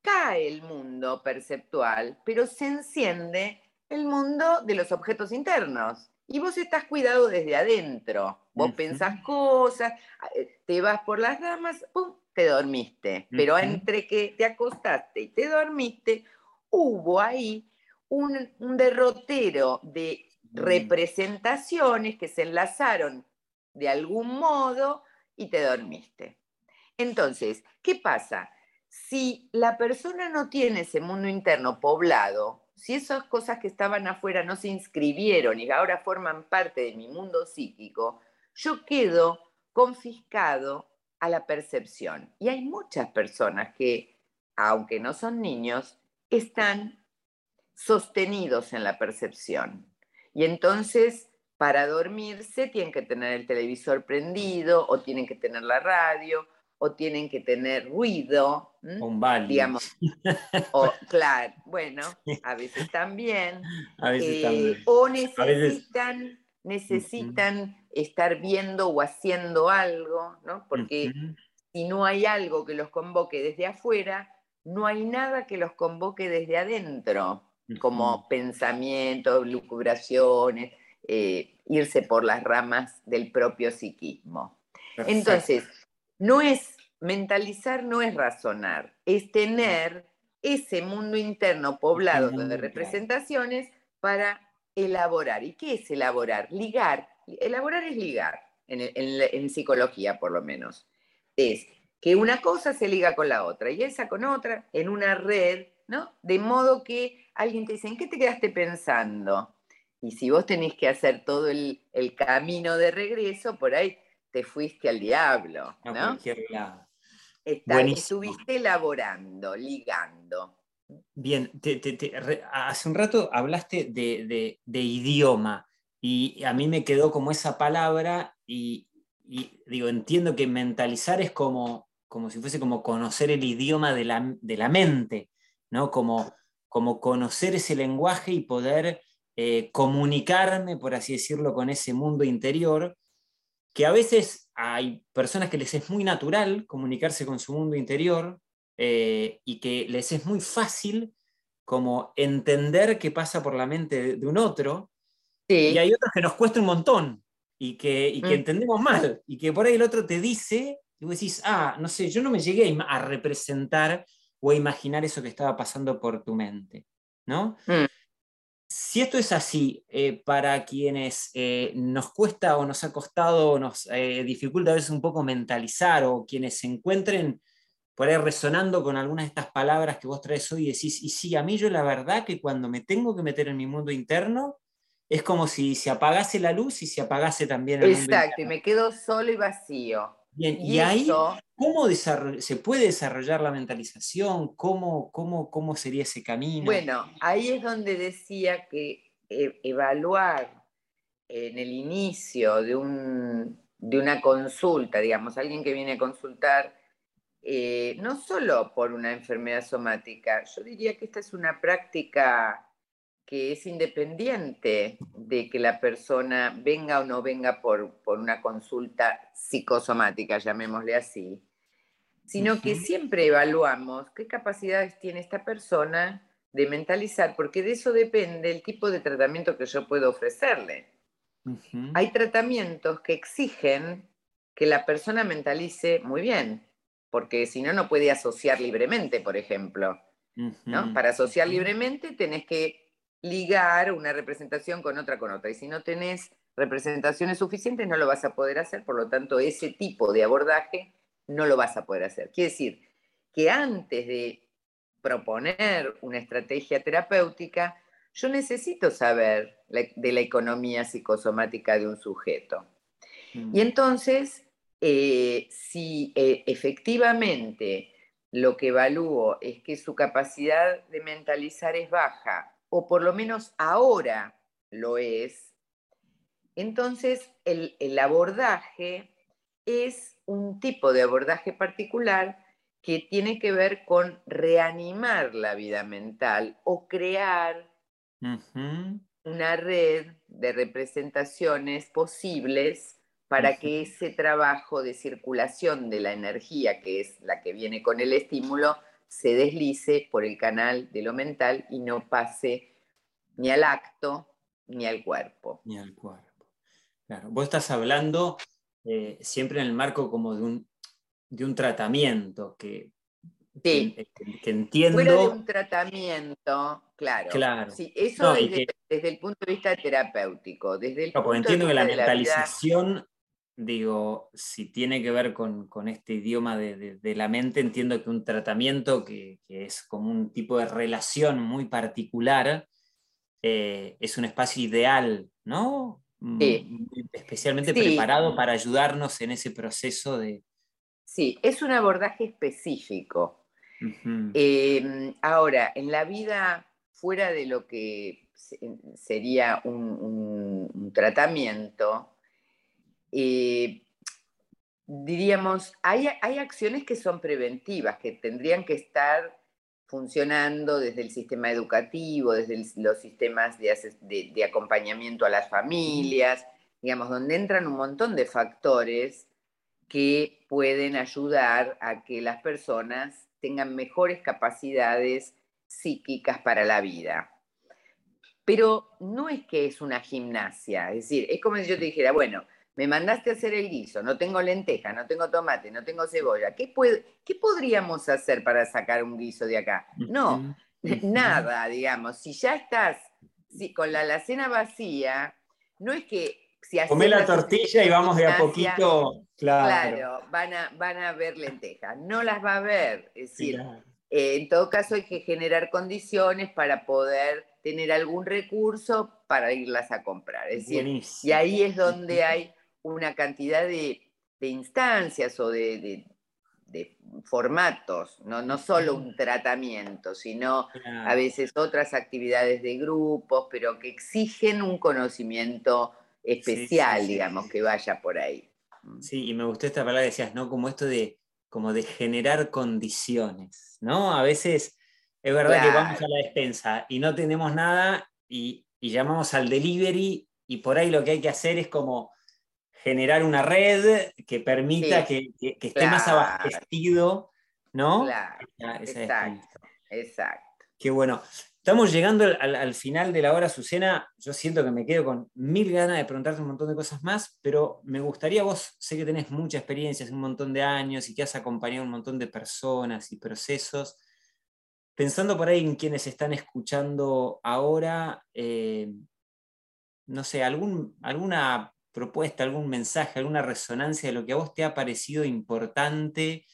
cae el mundo perceptual, pero se enciende el mundo de los objetos internos. Y vos estás cuidado desde adentro. Vos pensás cosas, eh, te vas por las ramas, ¡pum! te dormiste. Pero entre que te acostaste y te dormiste, hubo ahí un, derrotero de representaciones que se enlazaron de algún modo y te dormiste. Entonces, ¿qué pasa? Si la persona no tiene ese mundo interno poblado, si esas cosas que estaban afuera no se inscribieron y ahora forman parte de mi mundo psíquico, yo quedo confiscado a la percepción. Y hay muchas personas que, aunque no son niños, están sostenidos en la percepción. Y entonces, para dormirse, tienen que tener el televisor prendido o tienen que tener la radio o tienen que tener ruido. Un. Digamos. O, claro, bueno, a veces también. A veces Eh, también. O veces- necesitan, necesitan estar viendo o haciendo algo, ¿no? Porque si no hay algo que los convoque desde afuera, no hay nada que los convoque desde adentro, como pensamientos, lucubraciones, eh, irse por las ramas del propio psiquismo. Perfecto. Entonces, no es mentalizar, no es razonar, es tener ese mundo interno poblado de representaciones para elaborar. ¿Y qué es elaborar? Ligar. Elaborar es ligar, en, en la- en psicología por lo menos. Es que una cosa se liga con la otra y esa con otra en una red, ¿no? De modo que alguien te dice, ¿en qué te quedaste pensando? Y si vos tenés que hacer todo el, el camino de regreso, por ahí te fuiste al diablo, A ¿no? cualquier lado. Está- estuviste elaborando, ligando. Bien, te- te- te- re- hace un rato hablaste de, de- de idioma y a mí me quedó como esa palabra y, y digo, entiendo que mentalizar es como, como si fuese como conocer el idioma de la, de la mente, ¿no? Como, como conocer ese lenguaje y poder eh, comunicarme, por así decirlo, con ese mundo interior, que a veces hay personas que les es muy natural comunicarse con su mundo interior, eh, y que les es muy fácil como entender qué pasa por la mente de, un otro, Sí, y hay otros que nos cuesta un montón y que, y que Mm. entendemos mal, y que por ahí el otro te dice, y vos decís, ah, no sé, yo no me llegué a representar o a imaginar eso que estaba pasando por tu mente, ¿no? Mm. Si esto es así, eh, para quienes eh, nos cuesta o nos ha costado o nos eh, dificulta a veces un poco mentalizar o quienes se encuentren por ahí resonando con algunas de estas palabras que vos traes hoy y decís, y sí, a mí yo la verdad que cuando me tengo que meter en mi mundo interno, es como si se apagase la luz y se apagase también el mundo exacto, y me quedo solo y vacío. Bien, y, Y ahí, ¿cómo se puede desarrollar la mentalización? ¿Cómo, cómo, cómo sería ese camino? Bueno, ahí es donde decía que eh, evaluar en el inicio de, un- de una consulta, digamos, alguien que viene a consultar, eh, no solo por una enfermedad somática, yo diría que esta es una práctica que es independiente de que la persona venga o no venga por, por una consulta psicosomática, llamémosle así, sino que siempre evaluamos qué capacidades tiene esta persona de mentalizar, porque de eso depende el tipo de tratamiento que yo puedo ofrecerle. Hay tratamientos que exigen que la persona mentalice muy bien, porque si no, no puede asociar libremente, por ejemplo. ¿no? Para asociar libremente tenés que ligar una representación con otra con otra. Y si no tenés representaciones suficientes, no lo vas a poder hacer. Por lo tanto, ese tipo de abordaje no lo vas a poder hacer. Quiere decir que antes de proponer una estrategia terapéutica, yo necesito saber de la economía psicosomática de un sujeto. Mm. Y entonces, eh, si eh, efectivamente lo que evalúo es que su capacidad de mentalizar es baja, o por lo menos ahora lo es, entonces el, el abordaje es un tipo de abordaje particular que tiene que ver con reanimar la vida mental o crear una red de representaciones posibles para que ese trabajo de circulación de la energía, que es la que viene con el estímulo, se deslice por el canal de lo mental y no pase ni al acto ni al cuerpo. Ni al cuerpo. Claro. Vos estás hablando eh, siempre en el marco como de un, de un tratamiento que, Sí. que, entiendo. Fuera de un tratamiento, claro. Claro. Sí, eso No, desde, que- desde el punto de vista terapéutico. Desde el No, de entiendo que la vida- mentalización, digo, si tiene que ver con, con este idioma de, de- de la mente, entiendo que un tratamiento que, que es como un tipo de relación muy particular, eh, es un espacio ideal, ¿no? Mm, Sí. Especialmente Sí. preparado para ayudarnos en ese proceso de... Sí, es un abordaje específico. Eh, ahora, en la vida fuera de lo que se- sería un, un- un tratamiento, diríamos, hay, hay acciones que son preventivas, que tendrían que estar funcionando desde el sistema educativo, desde los sistemas de, de, acompañamiento a las familias, digamos, donde entran un montón de factores que pueden ayudar a que las personas tengan mejores capacidades psíquicas para la vida. Pero no es que es una gimnasia, es decir, es como si yo te dijera, bueno, me mandaste a hacer el guiso, no tengo lenteja, no tengo tomate, no tengo cebolla, ¿qué, ¿qué podríamos hacer para sacar un guiso de acá? No, nada, digamos, si ya estás si, con la alacena vacía, no es que... Si Come la tortilla y vamos de a poquito, claro. Claro, van a, van a ver lentejas, no las va a ver, es decir, eh, en todo caso hay que generar condiciones para poder tener algún recurso para irlas a comprar. Es decir, y ahí es donde hay una cantidad de, instancias o de, formatos, ¿no? no solo un tratamiento, sino a veces otras actividades de grupos, pero que exigen un conocimiento especial, digamos, que vaya por ahí. Mm. Sí, y me gustó esta palabra que decías, ¿no? Como esto de, como de generar condiciones, ¿no? A veces es verdad que vamos a la despensa y no tenemos nada y, y llamamos al delivery y por ahí lo que hay que hacer es como generar una red que permita que, esté más abastecido, ¿no? Claro, exacto, exacto. Qué bueno. Estamos llegando al, final de la hora, Susana. Yo siento que me quedo con mil ganas de preguntarte un montón de cosas más, pero me gustaría, vos sé que tenés mucha experiencia, hace un montón de años y que has acompañado un montón de personas y procesos. Pensando por ahí en quienes están escuchando ahora, eh, no sé, algún, alguna propuesta, algún mensaje, alguna resonancia de lo que a vos te ha parecido importante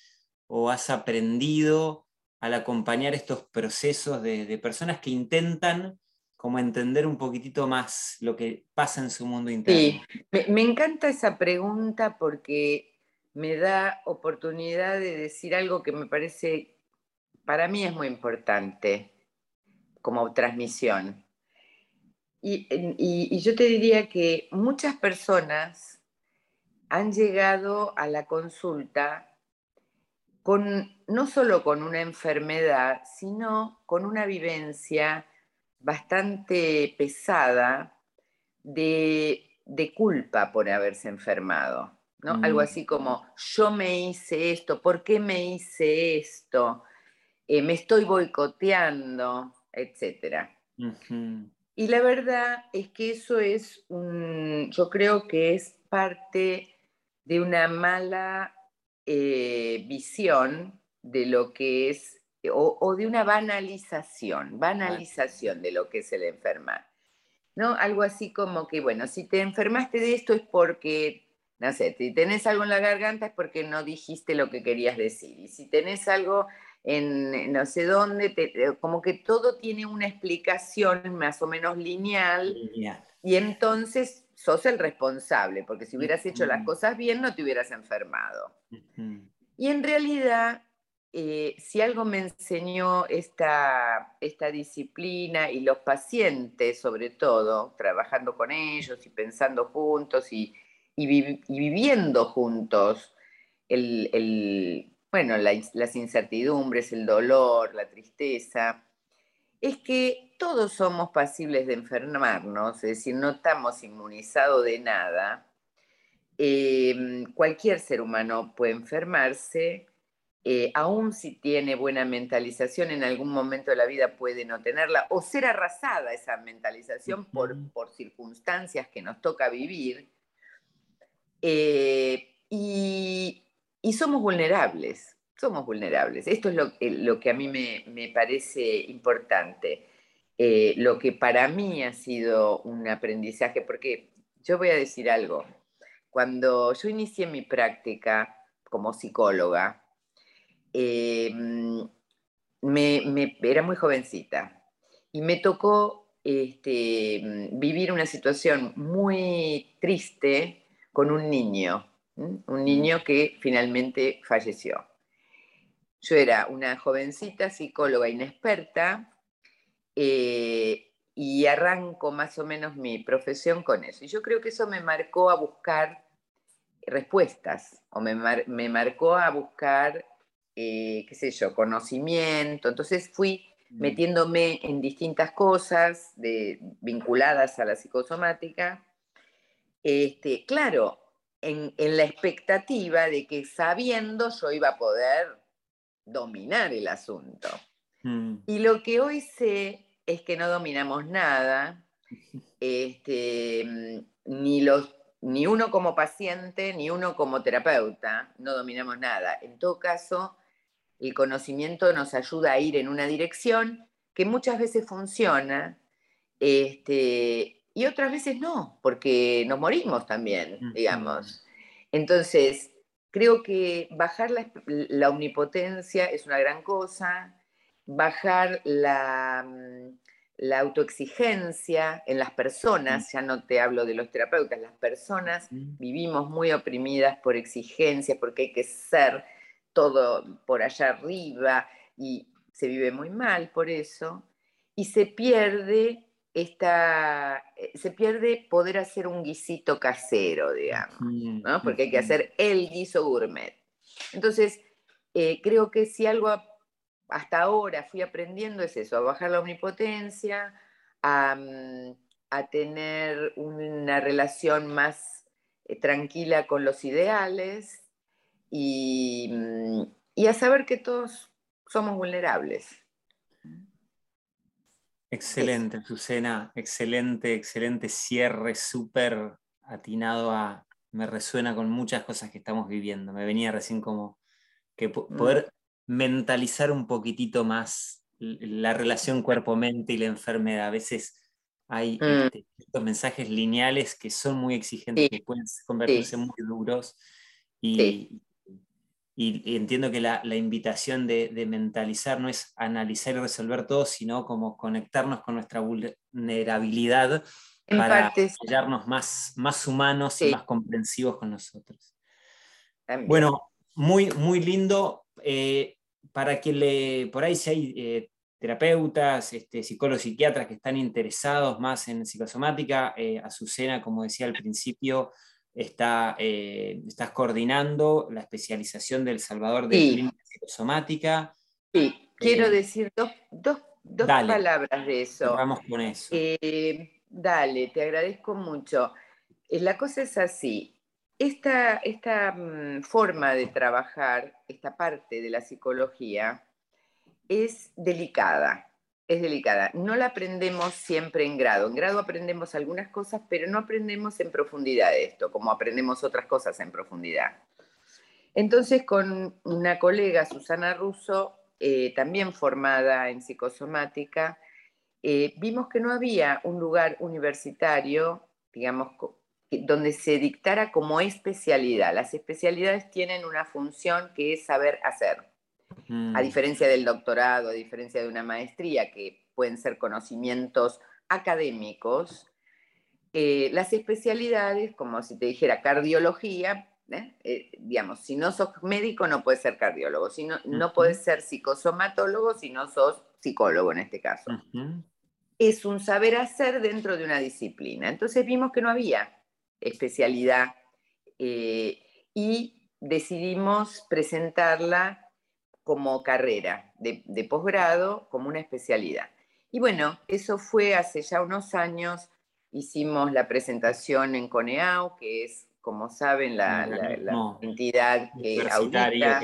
o has aprendido al acompañar estos procesos de, personas que intentan como entender un poquitito más lo que pasa en su mundo interno. Sí, me, encanta esa pregunta porque me da oportunidad de decir algo que me parece, para mí es muy importante como transmisión. Y, yo te diría que muchas personas han llegado a la consulta con, no solo con una enfermedad, sino con una vivencia bastante pesada de, culpa por haberse enfermado. ¿no? Algo mm. así como, yo me hice esto, ¿por qué me hice esto? Eh, me estoy boicoteando, etc. Y la verdad es que eso es un, yo creo que es parte de una mala eh, visión de lo que es, o, de una banalización, banalización de lo que es el enfermar. ¿No? Algo así como que, bueno, si te enfermaste de esto es porque, no sé, si tenés algo en la garganta es porque no dijiste lo que querías decir. Y si tenés algo en no sé dónde, como que todo tiene una explicación más o menos lineal, y entonces sos el responsable, porque si hubieras hecho las cosas bien no te hubieras enfermado. Y en realidad, eh, si algo me enseñó esta, esta disciplina y los pacientes sobre todo, trabajando con ellos y pensando juntos y, viviendo juntos el bueno, las incertidumbres, el dolor, la tristeza, es que todos somos pasibles de enfermarnos, es decir, no estamos inmunizados de nada. Em, cualquier ser humano puede enfermarse, eh, aún si tiene buena mentalización, en algún momento de la vida puede no tenerla, o ser arrasada esa mentalización por, por circunstancias que nos toca vivir. Eh, y, y somos vulnerables, somos vulnerables. Esto es lo, lo que a mí me, parece importante. Eh, lo que para mí ha sido un aprendizaje, porque yo voy a decir algo, cuando yo inicié mi práctica como psicóloga, eh, me, era muy jovencita y me tocó este, vivir una situación muy triste con un niño un niño que finalmente falleció. Yo era una jovencita psicóloga inexperta eh, y arranco más o menos mi profesión con eso. Y yo creo que eso me marcó a buscar respuestas o me, me marcó a buscar, eh, qué sé yo, conocimiento. Entonces fui mm. metiéndome en distintas cosas de, vinculadas a la psicosomática. Este, claro, en, en, la expectativa de que sabiendo yo iba a poder dominar el asunto. Mm. Y lo que hoy sé es que no dominamos nada, este, ni, los, ni uno como paciente, ni uno como terapeuta, no dominamos nada. En todo caso, el conocimiento nos ayuda a ir en una dirección que muchas veces funciona este, y otras veces no, porque nos morimos también, digamos. Entonces, creo que bajar la omnipotencia es una gran cosa, bajar la, mm, la autoexigencia en las personas, ya no te hablo de los terapeutas, las personas vivimos muy oprimidas por exigencias, porque hay que ser todo por allá arriba y se vive muy mal por eso, y se pierde esta, eh, se pierde poder hacer un guisito casero, digamos, ¿no? porque hay que hacer el guiso gourmet. Entonces, eh, creo que si algo hasta ahora fui aprendiendo es eso, a bajar la omnipotencia, a, mm, tener una relación más eh, tranquila con los ideales mm, y, a saber que todos somos vulnerables. Excelente, Susana, excelente, excelente cierre, súper atinado a, me resuena con muchas cosas que estamos viviendo. Me venía recién como que mm. poder mentalizar un poquitito más la relación cuerpo-mente y la enfermedad. A veces hay mm. este, estos mensajes lineales que son muy exigentes, que pueden convertirse muy duros. Y, y, entiendo que la, invitación de, mentalizar no es analizar y resolver todo, sino como conectarnos con nuestra vulnerabilidad para hallarnos más, más humanos y más comprensivos con nosotros. Bueno, muy, muy lindo. Eh, para que le, por ahí si hay eh, terapeutas, este, psicólogos, psiquiatras que están interesados más en psicosomática, eh, Azucena, como decía al principio, está, eh, estás coordinando la especialización del Salvador de Clínica Psicosomática. Sí, quiero decir dos, palabras de eso. Vamos con eso. dale, te agradezco mucho. La cosa es así, esta, mm, forma de trabajar, esta parte de la psicología, es delicada, es delicada. No la aprendemos siempre en grado. En grado aprendemos algunas cosas, pero no aprendemos en profundidad esto, como aprendemos otras cosas en profundidad. Entonces, con una colega, Susana Russo, eh, también formada en psicosomática, eh, vimos que no había un lugar universitario, digamos, donde se dictara como especialidad. Las especialidades tienen una función que es saber hacer. A diferencia del doctorado, a diferencia de una maestría, que pueden ser conocimientos académicos, eh, las especialidades, como si te dijera cardiología, ¿eh? Eh, digamos, si no sos médico no puedes ser cardiólogo, si no, no puedes ser psicosomatólogo si no sos psicólogo en este caso. Es un saber hacer dentro de una disciplina. Entonces vimos que no había especialidad y decidimos presentarla como carrera de, posgrado, como una especialidad. Y bueno, eso fue hace ya unos años, hicimos la presentación en CONEAU, que es, como saben, la, entidad que audita.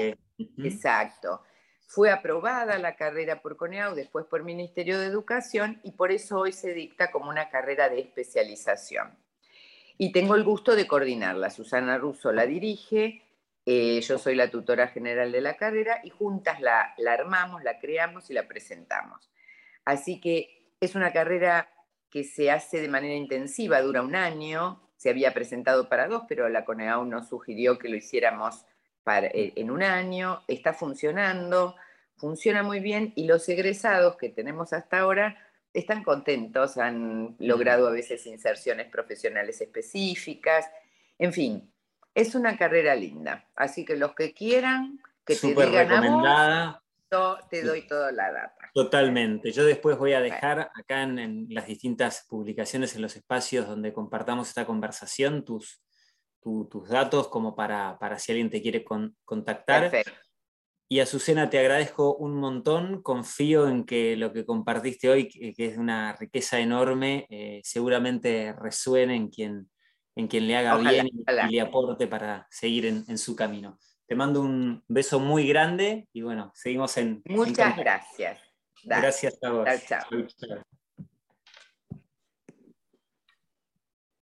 Exacto. Fue aprobada la carrera por CONEAU, después por Ministerio de Educación, y por eso hoy se dicta como una carrera de especialización y tengo el gusto de coordinarla. Susana Russo la dirige, eh, yo soy la tutora general de la carrera y juntas la, armamos, la creamos y la presentamos. Así que es una carrera que se hace de manera intensiva, dura un año, se había presentado para dos, pero la CONEAU nos sugirió que lo hiciéramos eh, en un año, está funcionando, funciona muy bien y los egresados que tenemos hasta ahora están contentos, han logrado a veces inserciones profesionales específicas, en fin, es una carrera linda. Así que los que quieran, que te digan recomendada. yo te doy toda la data. Totalmente. Yo después voy a dejar acá en, las distintas publicaciones, en los espacios donde compartamos esta conversación, tus, tus datos como para, para, si alguien te quiere contactar. Y Azucena, te agradezco un montón, confío en que lo que compartiste hoy, que, es una riqueza enorme, eh, seguramente resuene en quien, en quien le haga bien y, le aporte para seguir en, su camino. Te mando un beso muy grande y bueno, seguimos en... Muchas gracias. Gracias a vos. chao.